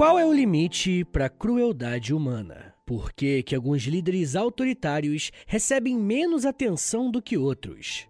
Qual é o limite para a crueldade humana? Por que, que alguns líderes autoritários recebem menos atenção do que outros?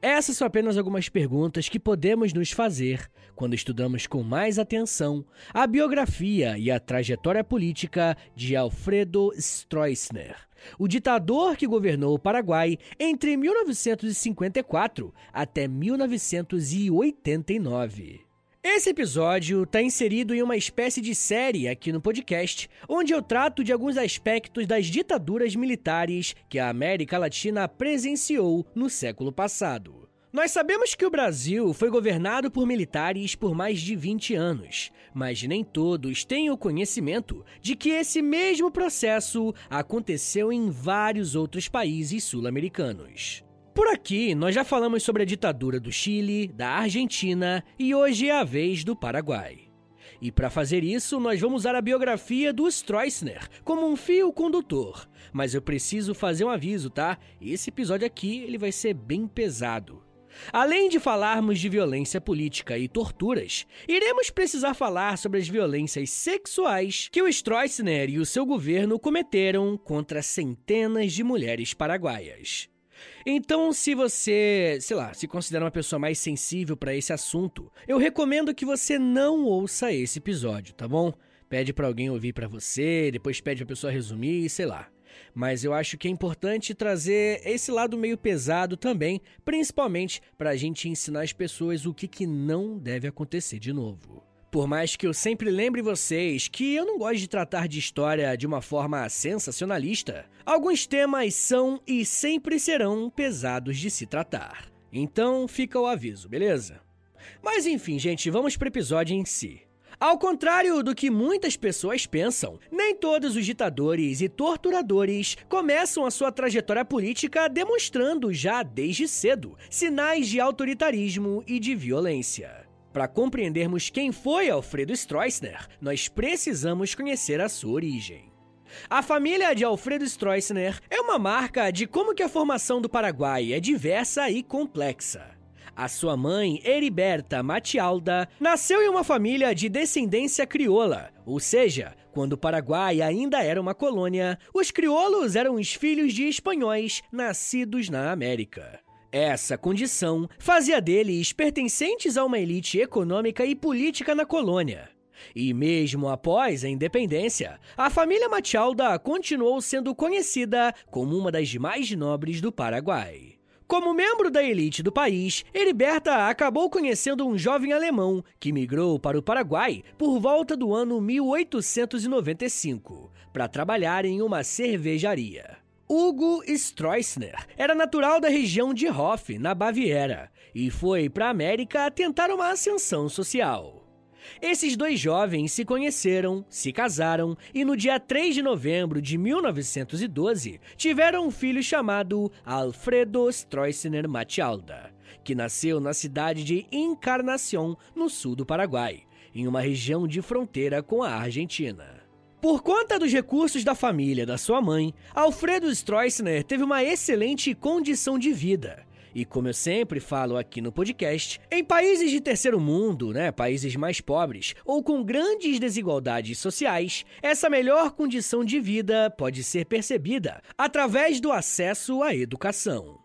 Essas são apenas algumas perguntas que podemos nos fazer quando estudamos com mais atenção a biografia e a trajetória política de Alfredo Stroessner, o ditador que governou o Paraguai entre 1954 até 1989. Esse episódio está inserido em uma espécie de série aqui no podcast, onde eu trato de alguns aspectos das ditaduras militares que a América Latina presenciou no século passado. Nós sabemos que o Brasil foi governado por militares por mais de 20 anos, mas nem todos têm o conhecimento de que esse mesmo processo aconteceu em vários outros países sul-americanos. Por aqui, nós já falamos sobre a ditadura do Chile, da Argentina e hoje é a vez do Paraguai. E para fazer isso, nós vamos usar a biografia do Stroessner como um fio condutor. Mas eu preciso fazer um aviso, tá? Esse episódio aqui ele vai ser bem pesado. Além de falarmos de violência política e torturas, iremos precisar falar sobre as violências sexuais que o Stroessner e o seu governo cometeram contra centenas de mulheres paraguaias. Então, se você, sei lá, se considera uma pessoa mais sensível para esse assunto, eu recomendo que você não ouça esse episódio, tá bom? Pede para alguém ouvir para você, depois pede a pessoa resumir, sei lá. Mas eu acho que é importante trazer esse lado meio pesado também, principalmente para a gente ensinar as pessoas o que, que não deve acontecer de novo. Por mais que eu sempre lembre vocês que eu não gosto de tratar de história de uma forma sensacionalista, alguns temas são e sempre serão pesados de se tratar. Então fica o aviso, beleza? Mas enfim, gente, vamos para o episódio em si. Ao contrário do que muitas pessoas pensam, nem todos os ditadores e torturadores começam a sua trajetória política demonstrando já desde cedo sinais de autoritarismo e de violência. Para compreendermos quem foi Alfredo Stroessner, nós precisamos conhecer a sua origem. A família de Alfredo Stroessner é uma marca de como que a formação do Paraguai é diversa e complexa. A sua mãe, Heriberta Matialda, nasceu em uma família de descendência crioula, ou seja, quando o Paraguai ainda era uma colônia, os crioulos eram os filhos de espanhóis nascidos na América. Essa condição fazia deles pertencentes a uma elite econômica e política na colônia. E mesmo após a independência, a família Machalda continuou sendo conhecida como uma das mais nobres do Paraguai. Como membro da elite do país, Heriberta acabou conhecendo um jovem alemão que migrou para o Paraguai por volta do ano 1895 para trabalhar em uma cervejaria. Hugo Stroessner era natural da região de Hof, na Baviera, e foi para a América tentar uma ascensão social. Esses dois jovens se conheceram, se casaram e no dia 3 de novembro de 1912 tiveram um filho chamado Alfredo Stroessner Matialda, que nasceu na cidade de Encarnação, no sul do Paraguai, em uma região de fronteira com a Argentina. Por conta dos recursos da família da sua mãe, Alfredo Stroessner teve uma excelente condição de vida. E como eu sempre falo aqui no podcast, em países de terceiro mundo, né, países mais pobres ou com grandes desigualdades sociais, essa melhor condição de vida pode ser percebida através do acesso à educação.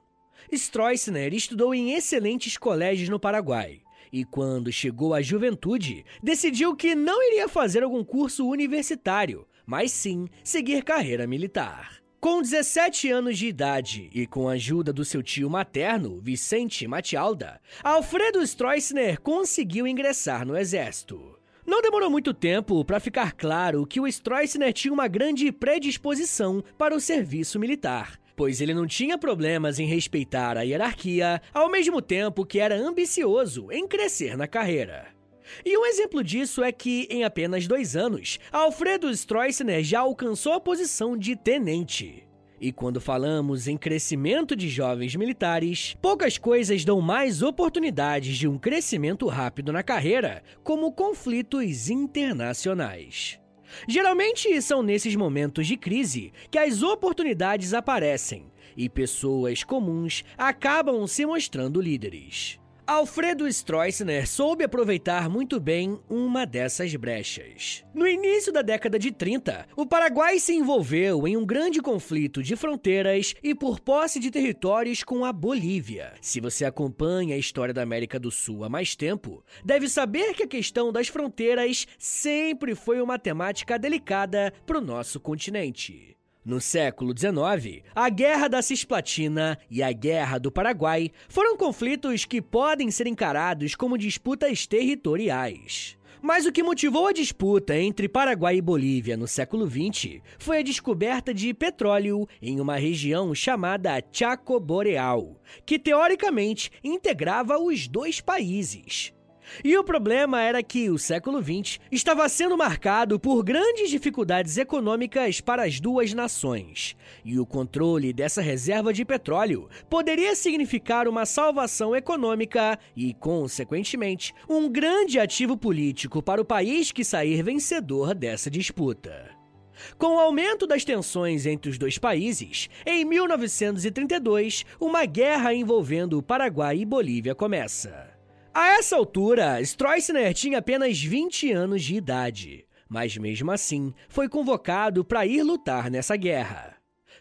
Stroessner estudou em excelentes colégios no Paraguai, e quando chegou à juventude, decidiu que não iria fazer algum curso universitário, mas sim seguir carreira militar. Com 17 anos de idade e com a ajuda do seu tio materno, Vicente Matialda, Alfredo Stroessner conseguiu ingressar no exército. Não demorou muito tempo para ficar claro que o Stroessner tinha uma grande predisposição para o serviço militar pois ele não tinha problemas em respeitar a hierarquia, ao mesmo tempo que era ambicioso em crescer na carreira. E um exemplo disso é que, em apenas dois anos, Alfredo Stroessner já alcançou a posição de tenente. E quando falamos em crescimento de jovens militares, poucas coisas dão mais oportunidades de um crescimento rápido na carreira, como conflitos internacionais. Geralmente são nesses momentos de crise que as oportunidades aparecem e pessoas comuns acabam se mostrando líderes. Alfredo Stroessner soube aproveitar muito bem uma dessas brechas. No início da década de 30, o Paraguai se envolveu em um grande conflito de fronteiras e por posse de territórios com a Bolívia. Se você acompanha a história da América do Sul há mais tempo, deve saber que a questão das fronteiras sempre foi uma temática delicada para o nosso continente. No século XIX, a Guerra da Cisplatina e a Guerra do Paraguai foram conflitos que podem ser encarados como disputas territoriais. Mas o que motivou a disputa entre Paraguai e Bolívia no século XX foi a descoberta de petróleo em uma região chamada Chaco Boreal, que teoricamente integrava os dois países. E o problema era que o século XX estava sendo marcado por grandes dificuldades econômicas para as duas nações, e o controle dessa reserva de petróleo poderia significar uma salvação econômica e, consequentemente, um grande ativo político para o país que sair vencedor dessa disputa. Com o aumento das tensões entre os dois países, em 1932, uma guerra envolvendo o Paraguai e Bolívia começa. A essa altura, Stroessner tinha apenas 20 anos de idade, mas mesmo assim foi convocado para ir lutar nessa guerra.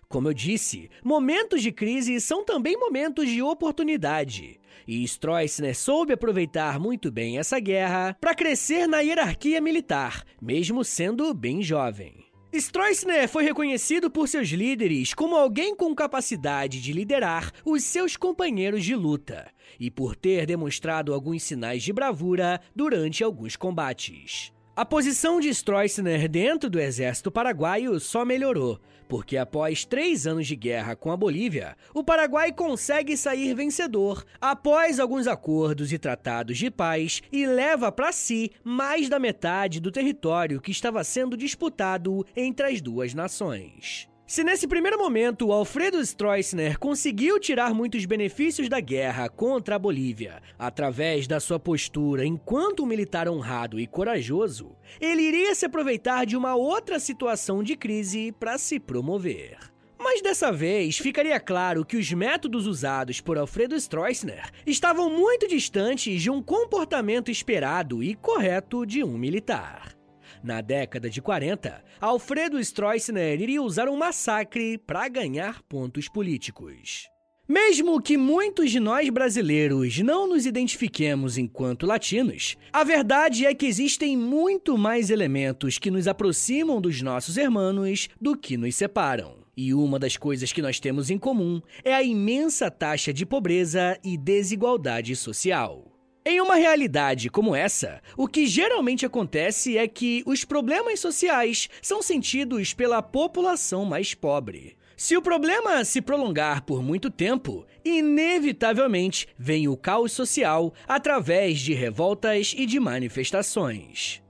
Como eu disse, momentos de crise são também momentos de oportunidade. E Stroessner soube aproveitar muito bem essa guerra para crescer na hierarquia militar, mesmo sendo bem jovem. Stroessner foi reconhecido por seus líderes como alguém com capacidade de liderar os seus companheiros de luta e por ter demonstrado alguns sinais de bravura durante alguns combates. A posição de Stroessner dentro do exército paraguaio só melhorou, porque após três anos de guerra com a Bolívia, o Paraguai consegue sair vencedor após alguns acordos e tratados de paz e leva para si mais da metade do território que estava sendo disputado entre as duas nações. Se nesse primeiro momento Alfredo Stroessner conseguiu tirar muitos benefícios da guerra contra a Bolívia através da sua postura enquanto um militar honrado e corajoso, ele iria se aproveitar de uma outra situação de crise para se promover. Mas dessa vez ficaria claro que os métodos usados por Alfredo Stroessner estavam muito distantes de um comportamento esperado e correto de um militar. Na década de 40, Alfredo Stroessner iria usar um massacre para ganhar pontos políticos. Mesmo que muitos de nós brasileiros não nos identifiquemos enquanto latinos, a verdade é que existem muito mais elementos que nos aproximam dos nossos irmãos do que nos separam. E uma das coisas que nós temos em comum é a imensa taxa de pobreza e desigualdade social. Em uma realidade como essa, o que geralmente acontece é que os problemas sociais são sentidos pela população mais pobre. Se o problema se prolongar por muito tempo, inevitavelmente vem o caos social através de revoltas e de manifestações.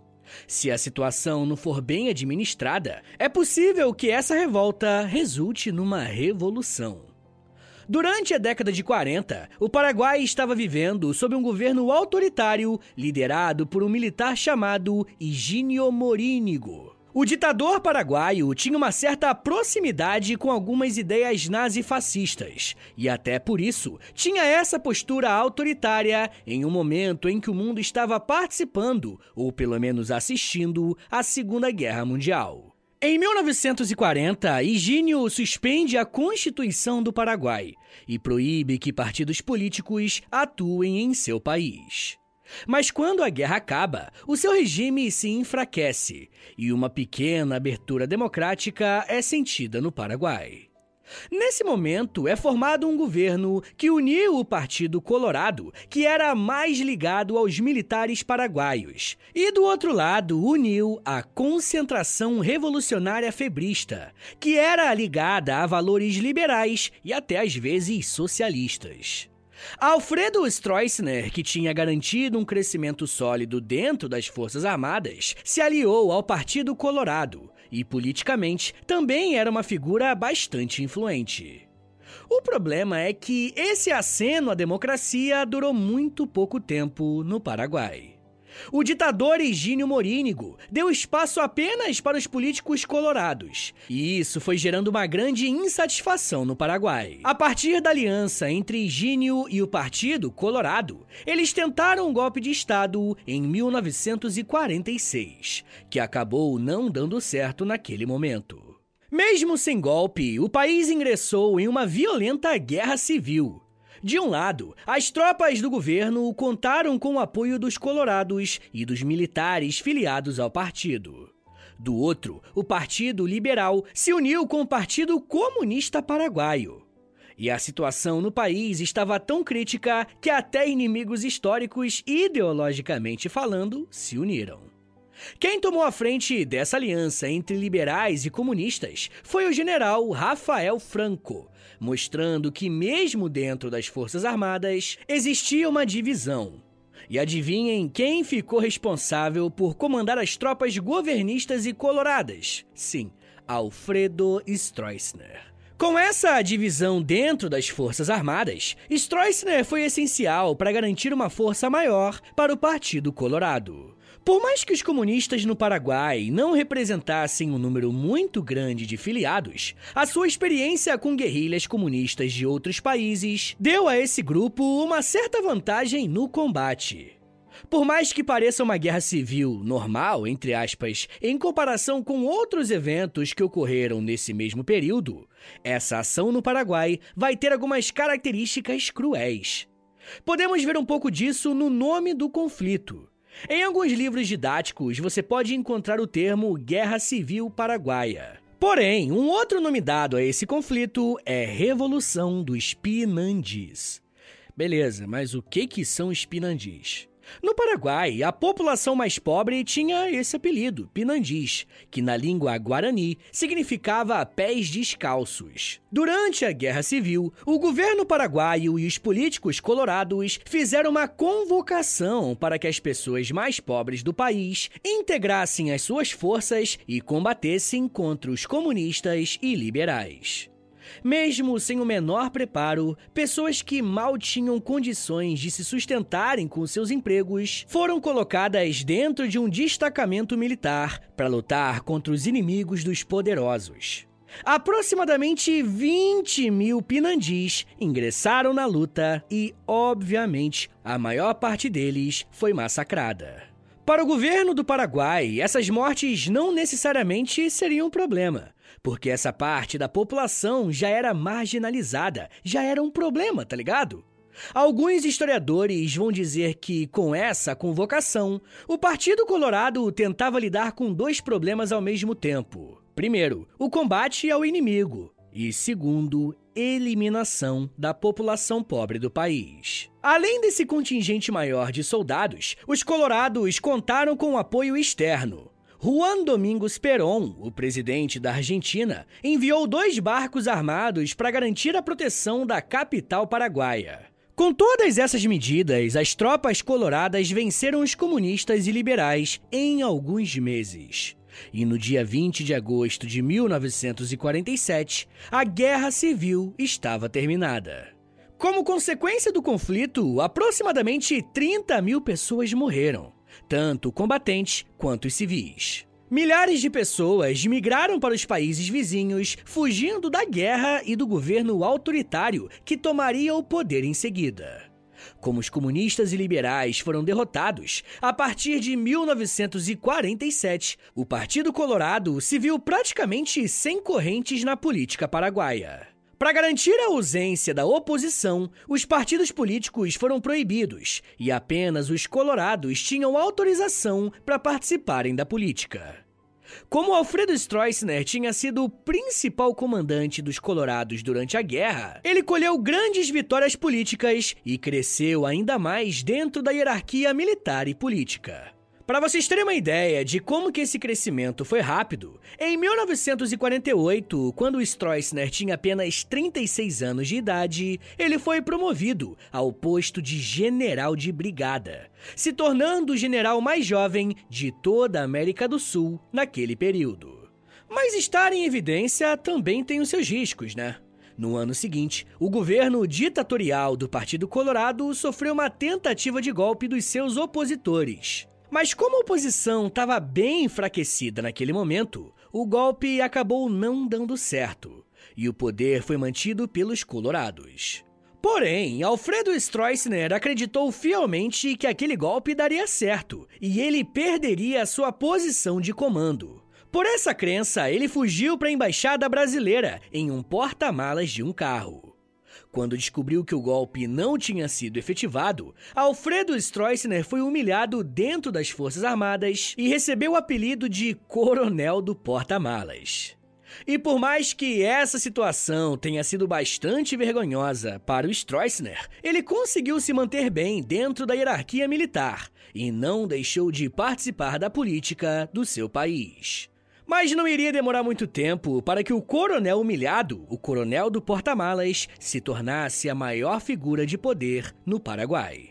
Se a situação não for bem administrada, é possível que essa revolta resulte numa revolução. Durante a década de 40, o Paraguai estava vivendo sob um governo autoritário liderado por um militar chamado Higínio Morínigo. O ditador paraguaio tinha uma certa proximidade com algumas ideias nazifascistas, e até por isso tinha essa postura autoritária em um momento em que o mundo estava participando, ou pelo menos assistindo, à Segunda Guerra Mundial. Em 1940, Higínio suspende a Constituição do Paraguai e proíbe que partidos políticos atuem em seu país. Mas quando a guerra acaba, o seu regime se enfraquece e uma pequena abertura democrática é sentida no Paraguai. Nesse momento, é formado um governo que uniu o Partido Colorado, que era mais ligado aos militares paraguaios, e do outro lado, uniu a Concentração Revolucionária Febrista, que era ligada a valores liberais e até às vezes socialistas. Alfredo Stroessner, que tinha garantido um crescimento sólido dentro das Forças Armadas, se aliou ao Partido Colorado e, politicamente, também era uma figura bastante influente. O problema é que esse aceno à democracia durou muito pouco tempo no Paraguai. O ditador Higínio Morínigo deu espaço apenas para os políticos colorados, e isso foi gerando uma grande insatisfação no Paraguai. A partir da aliança entre Higínio e o Partido Colorado, eles tentaram um golpe de Estado em 1946, que acabou não dando certo naquele momento. Mesmo sem golpe, o país ingressou em uma violenta guerra civil, de um lado, as tropas do governo contaram com o apoio dos colorados e dos militares filiados ao partido. Do outro, o Partido Liberal se uniu com o Partido Comunista Paraguaio. E a situação no país estava tão crítica que até inimigos históricos, ideologicamente falando, se uniram. Quem tomou a frente dessa aliança entre liberais e comunistas foi o general Rafael Franco, mostrando que, mesmo dentro das Forças Armadas, existia uma divisão. E adivinhem quem ficou responsável por comandar as tropas governistas e coloradas? Sim, Alfredo Stroessner. Com essa divisão dentro das Forças Armadas, Stroessner foi essencial para garantir uma força maior para o Partido Colorado. Por mais que os comunistas no Paraguai não representassem um número muito grande de filiados, a sua experiência com guerrilhas comunistas de outros países deu a esse grupo uma certa vantagem no combate. Por mais que pareça uma guerra civil normal, entre aspas, em comparação com outros eventos que ocorreram nesse mesmo período, essa ação no Paraguai vai ter algumas características cruéis. Podemos ver um pouco disso no nome do conflito. Em alguns livros didáticos, você pode encontrar o termo Guerra Civil Paraguaia. Porém, um outro nome dado a esse conflito é Revolução dos Pinandis. Beleza, mas o que que são os Pinandis? No Paraguai, a população mais pobre tinha esse apelido, Pinandis, que na língua guarani significava pés descalços. Durante a Guerra Civil, o governo paraguaio e os políticos colorados fizeram uma convocação para que as pessoas mais pobres do país integrassem as suas forças e combatessem contra os comunistas e liberais. Mesmo sem o menor preparo, pessoas que mal tinham condições de se sustentarem com seus empregos foram colocadas dentro de um destacamento militar para lutar contra os inimigos dos poderosos. Aproximadamente 20 mil pinandis ingressaram na luta e, obviamente, a maior parte deles foi massacrada. Para o governo do Paraguai, essas mortes não necessariamente seriam um problema, porque essa parte da população já era marginalizada, já era um problema, tá ligado? Alguns historiadores vão dizer que, com essa convocação, o Partido Colorado tentava lidar com dois problemas ao mesmo tempo. Primeiro, o combate ao inimigo, e segundo, eliminação da população pobre do país. Além desse contingente maior de soldados, os colorados contaram com apoio externo. Juan Domingos Perón, o presidente da Argentina, enviou dois barcos armados para garantir a proteção da capital paraguaia. Com todas essas medidas, as tropas coloradas venceram os comunistas e liberais em alguns meses. E no dia 20 de agosto de 1947, a Guerra Civil estava terminada. Como consequência do conflito, aproximadamente 30 mil pessoas morreram tanto combatentes quanto os civis. Milhares de pessoas migraram para os países vizinhos, fugindo da guerra e do governo autoritário que tomaria o poder em seguida. Como os comunistas e liberais foram derrotados, a partir de 1947, o Partido Colorado se viu praticamente sem correntes na política paraguaia. Para garantir a ausência da oposição, os partidos políticos foram proibidos e apenas os colorados tinham autorização para participarem da política. Como Alfredo Stroessner tinha sido o principal comandante dos Colorados durante a guerra, ele colheu grandes vitórias políticas e cresceu ainda mais dentro da hierarquia militar e política. Para vocês terem uma ideia de como que esse crescimento foi rápido, em 1948, quando Stroessner tinha apenas 36 anos de idade, ele foi promovido ao posto de general de brigada, se tornando o general mais jovem de toda a América do Sul naquele período. Mas estar em evidência também tem os seus riscos, né? No ano seguinte, o governo ditatorial do Partido Colorado sofreu uma tentativa de golpe dos seus opositores. Mas como a oposição estava bem enfraquecida naquele momento, o golpe acabou não dando certo e o poder foi mantido pelos colorados. Porém, Alfredo Stroessner acreditou fielmente que aquele golpe daria certo e ele perderia sua posição de comando. Por essa crença, ele fugiu para a embaixada brasileira em um porta-malas de um carro. Quando descobriu que o golpe não tinha sido efetivado, Alfredo Stroessner foi humilhado dentro das Forças Armadas e recebeu o apelido de Coronel do Porta-Malas. E por mais que essa situação tenha sido bastante vergonhosa para o Stroessner, ele conseguiu se manter bem dentro da hierarquia militar e não deixou de participar da política do seu país. Mas não iria demorar muito tempo para que o coronel humilhado, o coronel do porta-malas, se tornasse a maior figura de poder no Paraguai.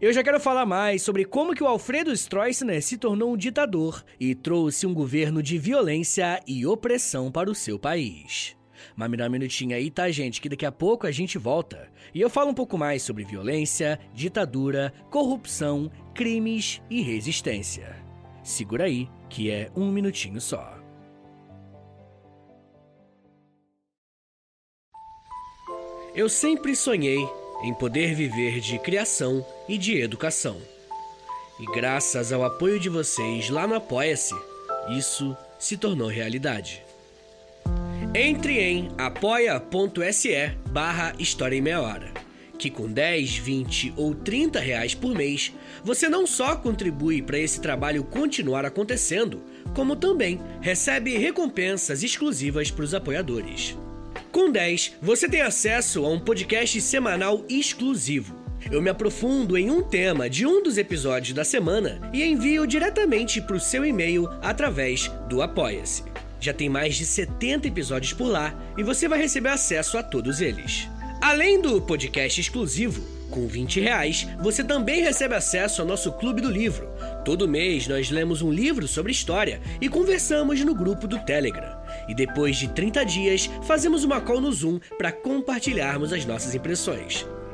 Eu já quero falar mais sobre como que o Alfredo Stroessner se tornou um ditador e trouxe um governo de violência e opressão para o seu país. Mas me dá um minutinho aí, tá, gente? Que daqui a pouco a gente volta. E eu falo um pouco mais sobre violência, ditadura, corrupção, crimes e resistência. Segura aí, que é um minutinho só. Eu sempre sonhei em poder viver de criação e de educação. E graças ao apoio de vocês lá no Apoia-se, isso se tornou realidade. Entre em apoia.se barra História em Meia Hora, que com 10, 20 ou 30 reais por mês, você não só contribui para esse trabalho continuar acontecendo, como também recebe recompensas exclusivas para os apoiadores. Com 10, você tem acesso a um podcast semanal exclusivo. Eu me aprofundo em um tema de um dos episódios da semana e envio diretamente para o seu e-mail através do Apoia-se. Já tem mais de 70 episódios por lá e você vai receber acesso a todos eles. Além do podcast exclusivo, com 20 reais, você também recebe acesso ao nosso Clube do Livro. Todo mês nós lemos um livro sobre história e conversamos no grupo do Telegram. E depois de 30 dias, fazemos uma call no Zoom para compartilharmos as nossas impressões.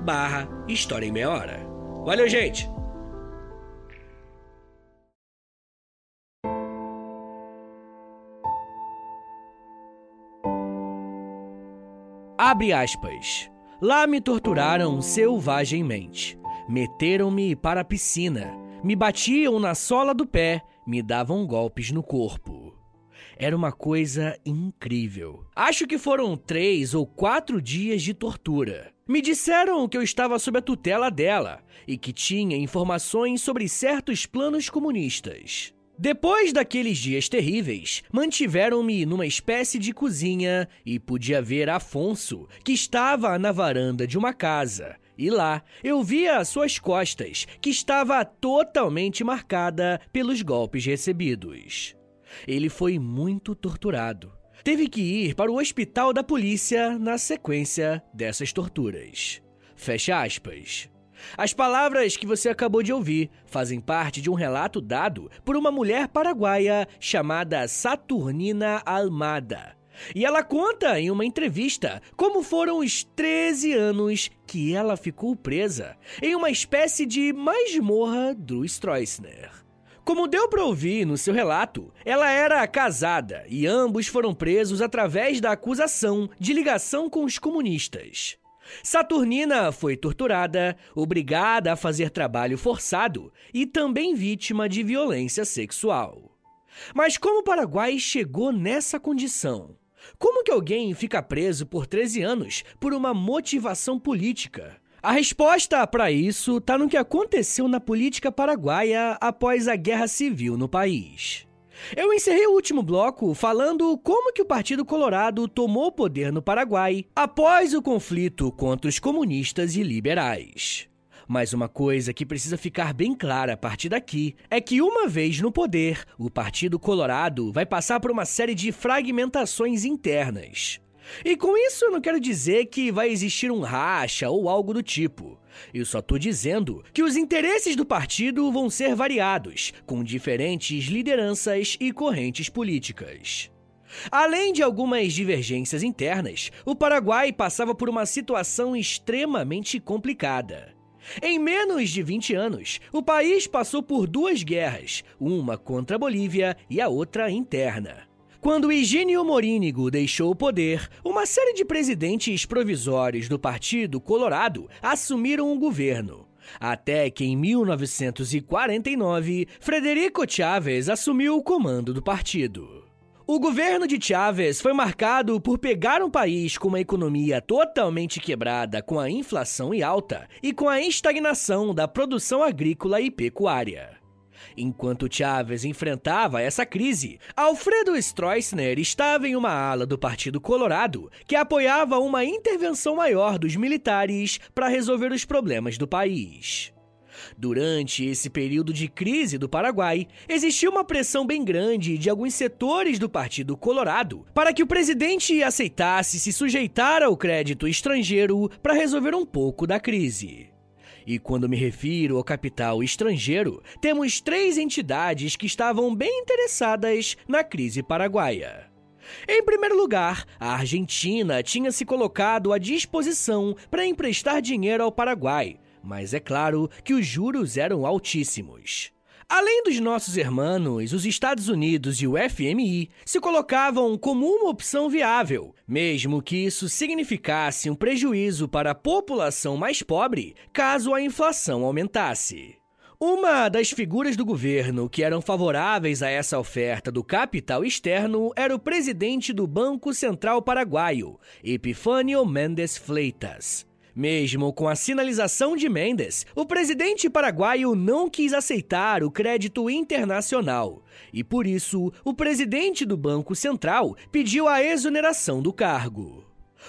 barra História em Meia Hora. Valeu, gente! Abre aspas. Lá me torturaram selvagemmente. Meteram-me para a piscina. Me batiam na sola do pé. Me davam golpes no corpo. Era uma coisa incrível. Acho que foram três ou quatro dias de tortura. Me disseram que eu estava sob a tutela dela e que tinha informações sobre certos planos comunistas. Depois daqueles dias terríveis, mantiveram-me numa espécie de cozinha e podia ver Afonso, que estava na varanda de uma casa. E lá eu via suas costas, que estava totalmente marcada pelos golpes recebidos. Ele foi muito torturado. Teve que ir para o hospital da polícia na sequência dessas torturas. Fecha aspas. As palavras que você acabou de ouvir fazem parte de um relato dado por uma mulher paraguaia chamada Saturnina Almada. E ela conta em uma entrevista como foram os 13 anos que ela ficou presa em uma espécie de masmorra do Stroessner. Como deu para ouvir no seu relato, ela era casada e ambos foram presos através da acusação de ligação com os comunistas. Saturnina foi torturada, obrigada a fazer trabalho forçado e também vítima de violência sexual. Mas como o Paraguai chegou nessa condição? Como que alguém fica preso por 13 anos por uma motivação política? A resposta para isso está no que aconteceu na política paraguaia após a guerra civil no país. Eu encerrei o último bloco falando como que o Partido Colorado tomou o poder no Paraguai após o conflito contra os comunistas e liberais. Mas uma coisa que precisa ficar bem clara a partir daqui é que, uma vez no poder, o Partido Colorado vai passar por uma série de fragmentações internas. E com isso eu não quero dizer que vai existir um racha ou algo do tipo. Eu só tô dizendo que os interesses do partido vão ser variados, com diferentes lideranças e correntes políticas. Além de algumas divergências internas, o Paraguai passava por uma situação extremamente complicada. Em menos de 20 anos, o país passou por duas guerras, uma contra a Bolívia e a outra interna. Quando Higínio Morínigo deixou o poder, uma série de presidentes provisórios do Partido Colorado assumiram o governo. Até que em 1949, Frederico Chávez assumiu o comando do partido. O governo de Chávez foi marcado por pegar um país com uma economia totalmente quebrada com a inflação e alta e com a estagnação da produção agrícola e pecuária. Enquanto Chávez enfrentava essa crise, Alfredo Stroessner estava em uma ala do Partido Colorado que apoiava uma intervenção maior dos militares para resolver os problemas do país. Durante esse período de crise do Paraguai, existiu uma pressão bem grande de alguns setores do Partido Colorado para que o presidente aceitasse se sujeitar ao crédito estrangeiro para resolver um pouco da crise. E quando me refiro ao capital estrangeiro, temos três entidades que estavam bem interessadas na crise paraguaia. Em primeiro lugar, a Argentina tinha se colocado à disposição para emprestar dinheiro ao Paraguai, mas é claro que os juros eram altíssimos. Além dos nossos irmãos, os Estados Unidos e o FMI se colocavam como uma opção viável, mesmo que isso significasse um prejuízo para a população mais pobre caso a inflação aumentasse. Uma das figuras do governo que eram favoráveis a essa oferta do capital externo era o presidente do Banco Central Paraguaio, Epifânio Mendes Fleitas. Mesmo com a sinalização de Mendes, o presidente paraguaio não quis aceitar o crédito internacional e, por isso, o presidente do Banco Central pediu a exoneração do cargo.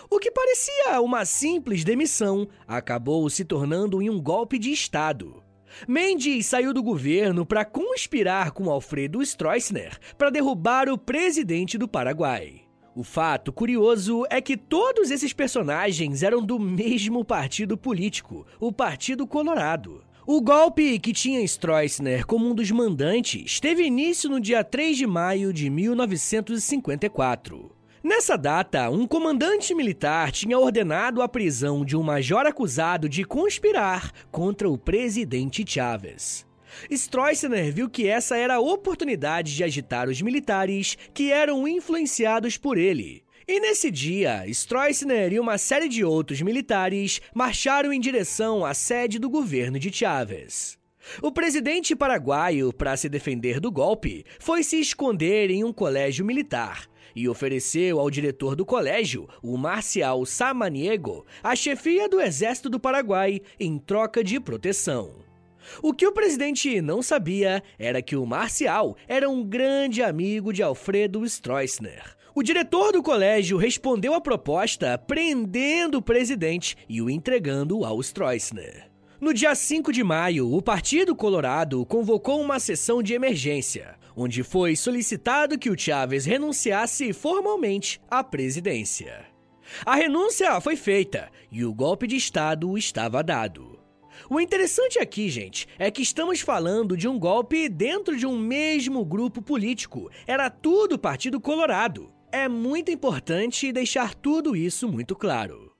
O que parecia uma simples demissão acabou se tornando em um golpe de Estado. Mendes saiu do governo para conspirar com Alfredo Stroessner para derrubar o presidente do Paraguai. O fato curioso é que todos esses personagens eram do mesmo partido político, o Partido Colorado. O golpe que tinha Stroessner como um dos mandantes teve início no dia 3 de maio de 1954. Nessa data, um comandante militar tinha ordenado a prisão de um major acusado de conspirar contra o presidente Chávez. Stroessner viu que essa era a oportunidade de agitar os militares que eram influenciados por ele. E nesse dia, Stroessner e uma série de outros militares marcharam em direção à sede do governo de Chávez. O presidente paraguaio, para se defender do golpe, foi se esconder em um colégio militar e ofereceu ao diretor do colégio, o Marcial Samaniego, a chefia do exército do Paraguai em troca de proteção. O que o presidente não sabia era que o Marcial era um grande amigo de Alfredo Stroessner. O diretor do colégio respondeu à proposta prendendo o presidente e o entregando ao Stroessner. No dia 5 de maio, o Partido Colorado convocou uma sessão de emergência, onde foi solicitado que o Chávez renunciasse formalmente à presidência. A renúncia foi feita e o golpe de Estado estava dado. O interessante aqui, gente, é que estamos falando de um golpe dentro de um mesmo grupo político. Era tudo Partido Colorado. É muito importante deixar tudo isso muito claro.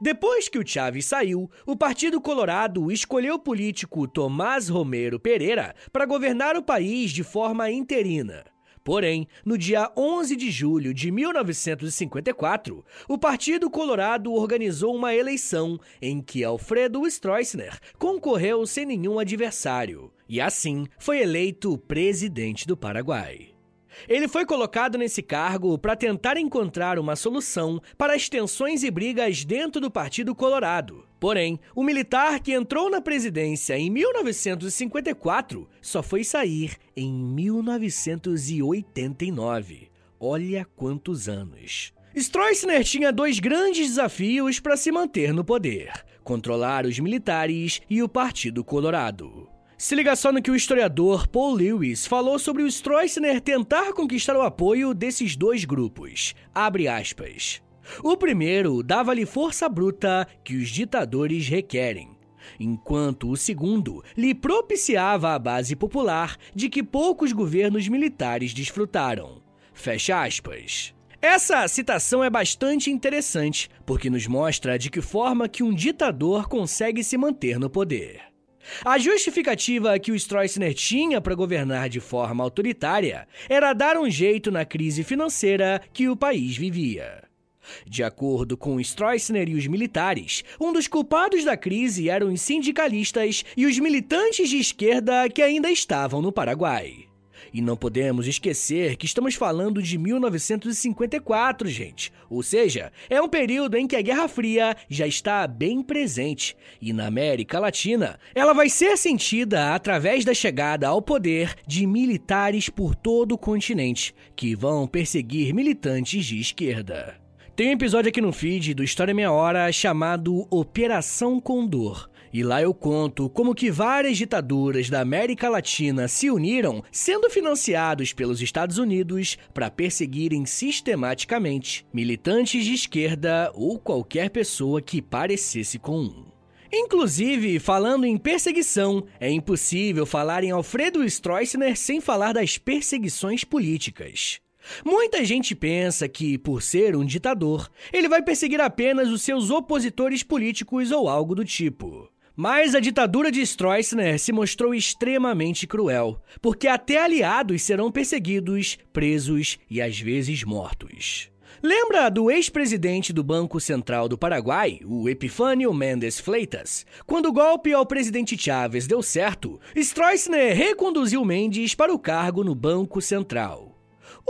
Depois que o Chávez saiu, o Partido Colorado escolheu o político Tomás Romero Pereira para governar o país de forma interina. Porém, no dia 11 de julho de 1954, o Partido Colorado organizou uma eleição em que Alfredo Stroessner concorreu sem nenhum adversário e assim foi eleito presidente do Paraguai. Ele foi colocado nesse cargo para tentar encontrar uma solução para as tensões e brigas dentro do Partido Colorado. Porém, o militar que entrou na presidência em 1954 só foi sair em 1989. Olha quantos anos. Stroessner tinha dois grandes desafios para se manter no poder: controlar os militares e o Partido Colorado. Se liga só no que o historiador Paul Lewis falou sobre o Stroessner tentar conquistar o apoio desses dois grupos. Abre aspas. O primeiro dava-lhe força bruta que os ditadores requerem, enquanto o segundo lhe propiciava a base popular de que poucos governos militares desfrutaram. Fecha aspas. Essa citação é bastante interessante, porque nos mostra de que forma que um ditador consegue se manter no poder. A justificativa que o Stroessner tinha para governar de forma autoritária era dar um jeito na crise financeira que o país vivia. De acordo com Stroessner e os militares, um dos culpados da crise eram os sindicalistas e os militantes de esquerda que ainda estavam no Paraguai. E não podemos esquecer que estamos falando de 1954, gente. Ou seja, é um período em que a Guerra Fria já está bem presente. E na América Latina, ela vai ser sentida através da chegada ao poder de militares por todo o continente, que vão perseguir militantes de esquerda. Tem um episódio aqui no feed do História Meia Hora chamado Operação Condor, e lá eu conto como que várias ditaduras da América Latina se uniram, sendo financiados pelos Estados Unidos para perseguirem sistematicamente militantes de esquerda ou qualquer pessoa que parecesse com um. Inclusive, falando em perseguição, é impossível falar em Alfredo Stroessner sem falar das perseguições políticas. Muita gente pensa que, por ser um ditador, ele vai perseguir apenas os seus opositores políticos ou algo do tipo. Mas a ditadura de Stroessner se mostrou extremamente cruel, porque até aliados serão perseguidos, presos e às vezes mortos. Lembra do ex-presidente do Banco Central do Paraguai, o Epifânio Mendes Fleitas? Quando o golpe ao presidente Chávez deu certo, Stroessner reconduziu Mendes para o cargo no Banco Central.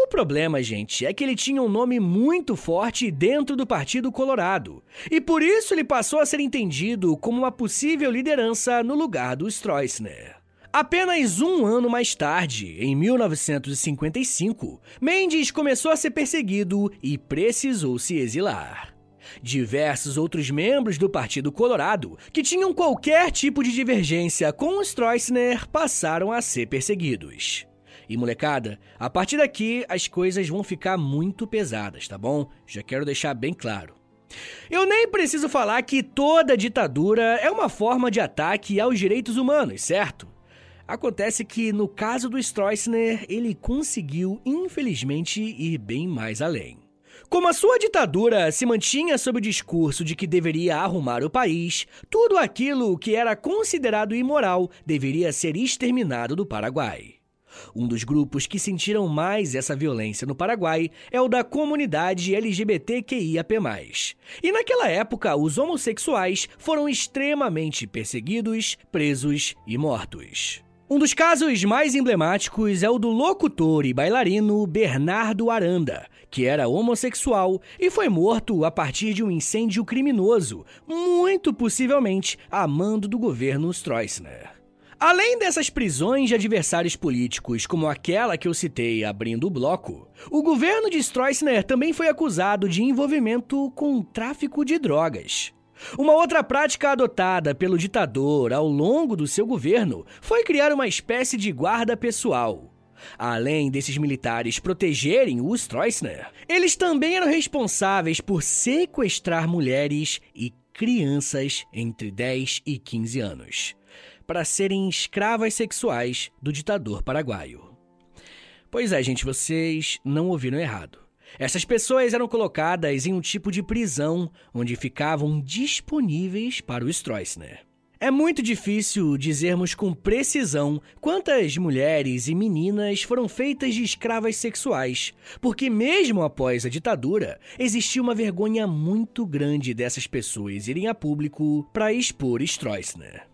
O problema, gente, é que ele tinha um nome muito forte dentro do Partido Colorado, e por isso ele passou a ser entendido como uma possível liderança no lugar do Stroessner. Apenas um ano mais tarde, em 1955, Mendes começou a ser perseguido e precisou se exilar. Diversos outros membros do Partido Colorado, que tinham qualquer tipo de divergência com o Stroessner, passaram a ser perseguidos. E molecada, a partir daqui as coisas vão ficar muito pesadas, tá bom? Já quero deixar bem claro. Eu nem preciso falar que toda ditadura é uma forma de ataque aos direitos humanos, certo? Acontece que no caso do Stroessner, ele conseguiu, infelizmente, ir bem mais além. Como a sua ditadura se mantinha sob o discurso de que deveria arrumar o país, tudo aquilo que era considerado imoral deveria ser exterminado do Paraguai. Um dos grupos que sentiram mais essa violência no Paraguai é o da comunidade LGBTQIAP+. E naquela época, os homossexuais foram extremamente perseguidos, presos e mortos. Um dos casos mais emblemáticos é o do locutor e bailarino Bernardo Aranda, que era homossexual e foi morto a partir de um incêndio criminoso, muito possivelmente a mando do governo Stroessner. Além dessas prisões de adversários políticos, como aquela que eu citei abrindo o bloco, o governo de Stroessner também foi acusado de envolvimento com tráfico de drogas. Uma outra prática adotada pelo ditador ao longo do seu governo foi criar uma espécie de guarda pessoal. Além desses militares protegerem o Stroessner, eles também eram responsáveis por sequestrar mulheres e crianças entre 10 e 15 anos para serem escravas sexuais do ditador paraguaio. Pois é, gente, vocês não ouviram errado. Essas pessoas eram colocadas em um tipo de prisão onde ficavam disponíveis para o Stroessner. É muito difícil dizermos com precisão quantas mulheres e meninas foram feitas de escravas sexuais, porque, mesmo após a ditadura, existia uma vergonha muito grande dessas pessoas irem a público para expor Stroessner.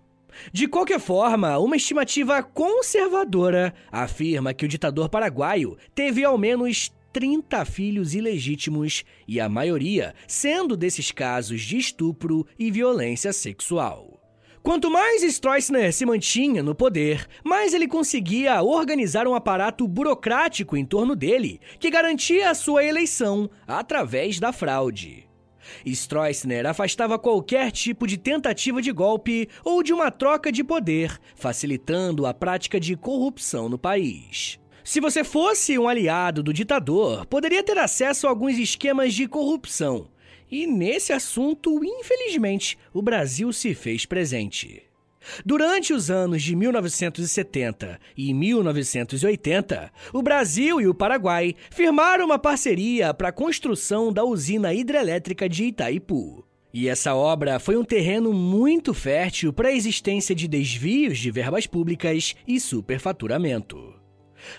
De qualquer forma, uma estimativa conservadora afirma que o ditador paraguaio teve ao menos 30 filhos ilegítimos e a maioria sendo desses casos de estupro e violência sexual. Quanto mais Stroessner se mantinha no poder, mais ele conseguia organizar um aparato burocrático em torno dele, que garantia a sua eleição através da fraude. Stroessner afastava qualquer tipo de tentativa de golpe ou de uma troca de poder, facilitando a prática de corrupção no país. Se você fosse um aliado do ditador, poderia ter acesso a alguns esquemas de corrupção, e nesse assunto, infelizmente, o Brasil se fez presente. Durante os anos de 1970 e 1980, o Brasil e o Paraguai firmaram uma parceria para a construção da usina hidrelétrica de Itaipu. E essa obra foi um terreno muito fértil para a existência de desvios de verbas públicas e superfaturamento.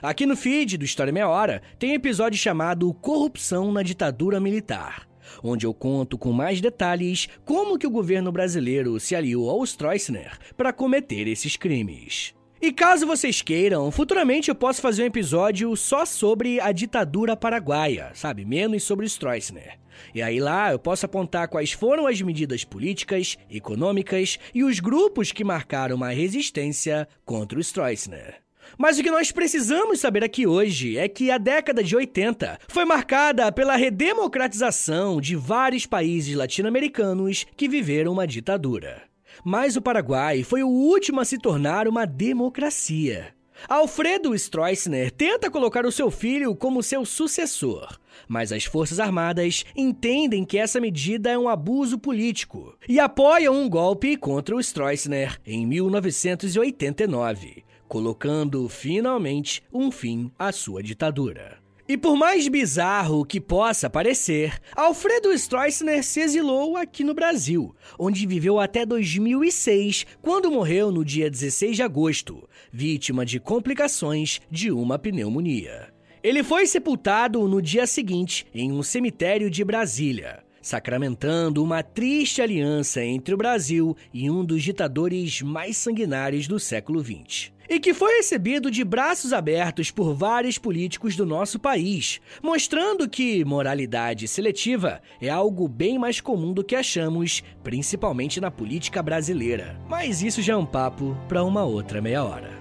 Aqui no feed do História Meia Hora tem episódio chamado Corrupção na Ditadura Militar onde eu conto com mais detalhes como que o governo brasileiro se aliou ao Stroessner para cometer esses crimes. E caso vocês queiram, futuramente eu posso fazer um episódio só sobre a ditadura paraguaia, sabe? Menos sobre Stroessner. E aí lá eu posso apontar quais foram as medidas políticas, econômicas e os grupos que marcaram uma resistência contra o Stroessner. Mas o que nós precisamos saber aqui hoje é que a década de 80 foi marcada pela redemocratização de vários países latino-americanos que viveram uma ditadura. Mas o Paraguai foi o último a se tornar uma democracia. Alfredo Stroessner tenta colocar o seu filho como seu sucessor, mas as Forças Armadas entendem que essa medida é um abuso político e apoiam um golpe contra o Stroessner em 1989 colocando finalmente um fim à sua ditadura. E por mais bizarro que possa parecer, Alfredo Stroessner se exilou aqui no Brasil, onde viveu até 2006, quando morreu no dia 16 de agosto, vítima de complicações de uma pneumonia. Ele foi sepultado no dia seguinte em um cemitério de Brasília, sacramentando uma triste aliança entre o Brasil e um dos ditadores mais sanguinários do século XX e que foi recebido de braços abertos por vários políticos do nosso país, mostrando que moralidade seletiva é algo bem mais comum do que achamos, principalmente na política brasileira. Mas isso já é um papo para uma outra meia hora.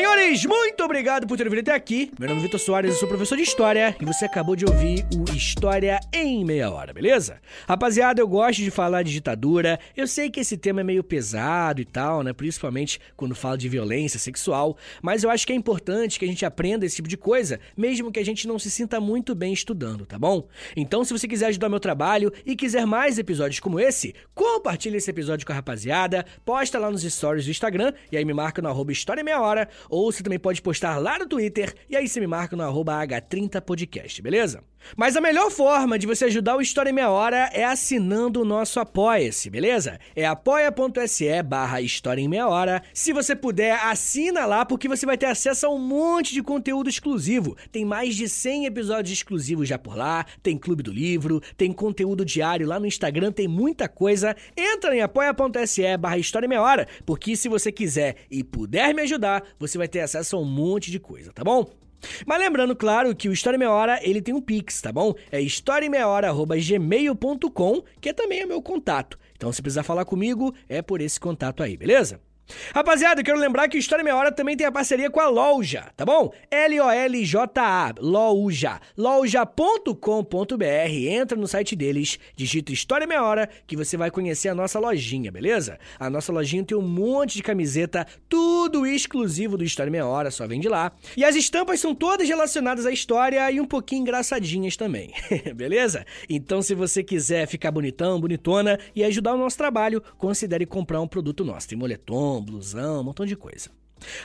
Senhores, muito obrigado por ter vindo até aqui. Meu nome é Vitor Soares, eu sou professor de História e você acabou de ouvir o História em Meia Hora, beleza? Rapaziada, eu gosto de falar de ditadura. Eu sei que esse tema é meio pesado e tal, né? Principalmente quando fala de violência sexual. Mas eu acho que é importante que a gente aprenda esse tipo de coisa, mesmo que a gente não se sinta muito bem estudando, tá bom? Então, se você quiser ajudar meu trabalho e quiser mais episódios como esse, compartilhe esse episódio com a rapaziada, posta lá nos stories do Instagram e aí me marca no arroba História Meia Hora ou você também pode postar lá no Twitter e aí você me marca no H30podcast, beleza? Mas a melhor forma de você ajudar o História em Meia Hora é assinando o nosso Apoia-se, beleza? É apoia.se barra História em Meia Hora. Se você puder, assina lá porque você vai ter acesso a um monte de conteúdo exclusivo. Tem mais de 100 episódios exclusivos já por lá, tem Clube do Livro, tem conteúdo diário lá no Instagram, tem muita coisa. Entra em apoia.se barra História em Meia Hora, porque se você quiser e puder me ajudar, você vai ter acesso a um monte de coisa, tá bom? Mas lembrando, claro, que o História Meia Hora, ele tem um Pix, tá bom? É historiameiahora.gmail.com, que é também o meu contato. Então, se precisar falar comigo, é por esse contato aí, beleza? Rapaziada, quero lembrar que o História Meia Hora também tem a parceria com a Loja, tá bom? L-O-L-J-A, Loja, loja.com.br. Entra no site deles, digita História Meia Hora, que você vai conhecer a nossa lojinha, beleza? A nossa lojinha tem um monte de camiseta, tudo exclusivo do História Meia Hora, só vende lá. E as estampas são todas relacionadas à história e um pouquinho engraçadinhas também, beleza? Então, se você quiser ficar bonitão, bonitona e ajudar o nosso trabalho, considere comprar um produto nosso. Tem moletom, blusão, um montão de coisa.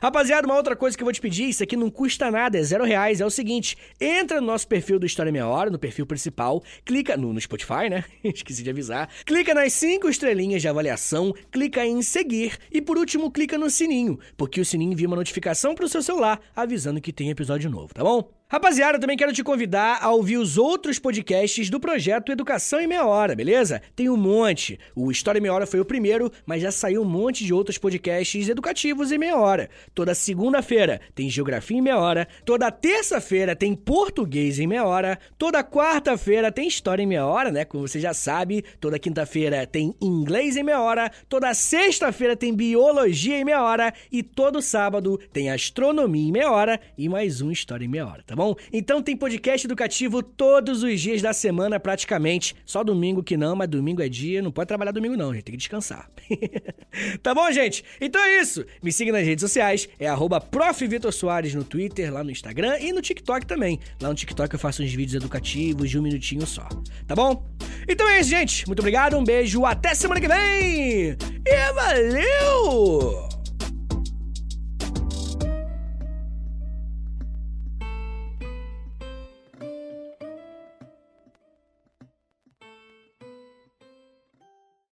Rapaziada, uma outra coisa que eu vou te pedir, isso aqui não custa nada, é zero reais, é o seguinte, entra no nosso perfil do História Meia Hora, no perfil principal, clica no, no Spotify, né, esqueci de avisar, clica nas cinco estrelinhas de avaliação, clica em seguir e por último clica no sininho, porque o sininho envia uma notificação pro seu celular avisando que tem episódio novo, tá bom? Rapaziada, também quero te convidar a ouvir os outros podcasts do projeto Educação em Meia Hora, beleza? Tem um monte. O História em Meia Hora foi o primeiro, mas já saiu um monte de outros podcasts educativos em meia hora. Toda segunda-feira tem Geografia em Meia Hora, toda terça-feira tem Português em Meia Hora, toda quarta-feira tem História em Meia Hora, né? Como você já sabe, toda quinta-feira tem Inglês em Meia Hora, toda sexta-feira tem Biologia em Meia Hora e todo sábado tem Astronomia em Meia Hora e mais um História em Meia Hora, tá bom? Então tem podcast educativo todos os dias da semana praticamente. Só domingo que não, mas domingo é dia, não pode trabalhar domingo não, gente, tem que descansar. tá bom, gente? Então é isso. Me siga nas redes sociais, é arroba no Twitter, lá no Instagram e no TikTok também. Lá no TikTok eu faço uns vídeos educativos de um minutinho só, tá bom? Então é isso, gente. Muito obrigado, um beijo, até semana que vem! E valeu!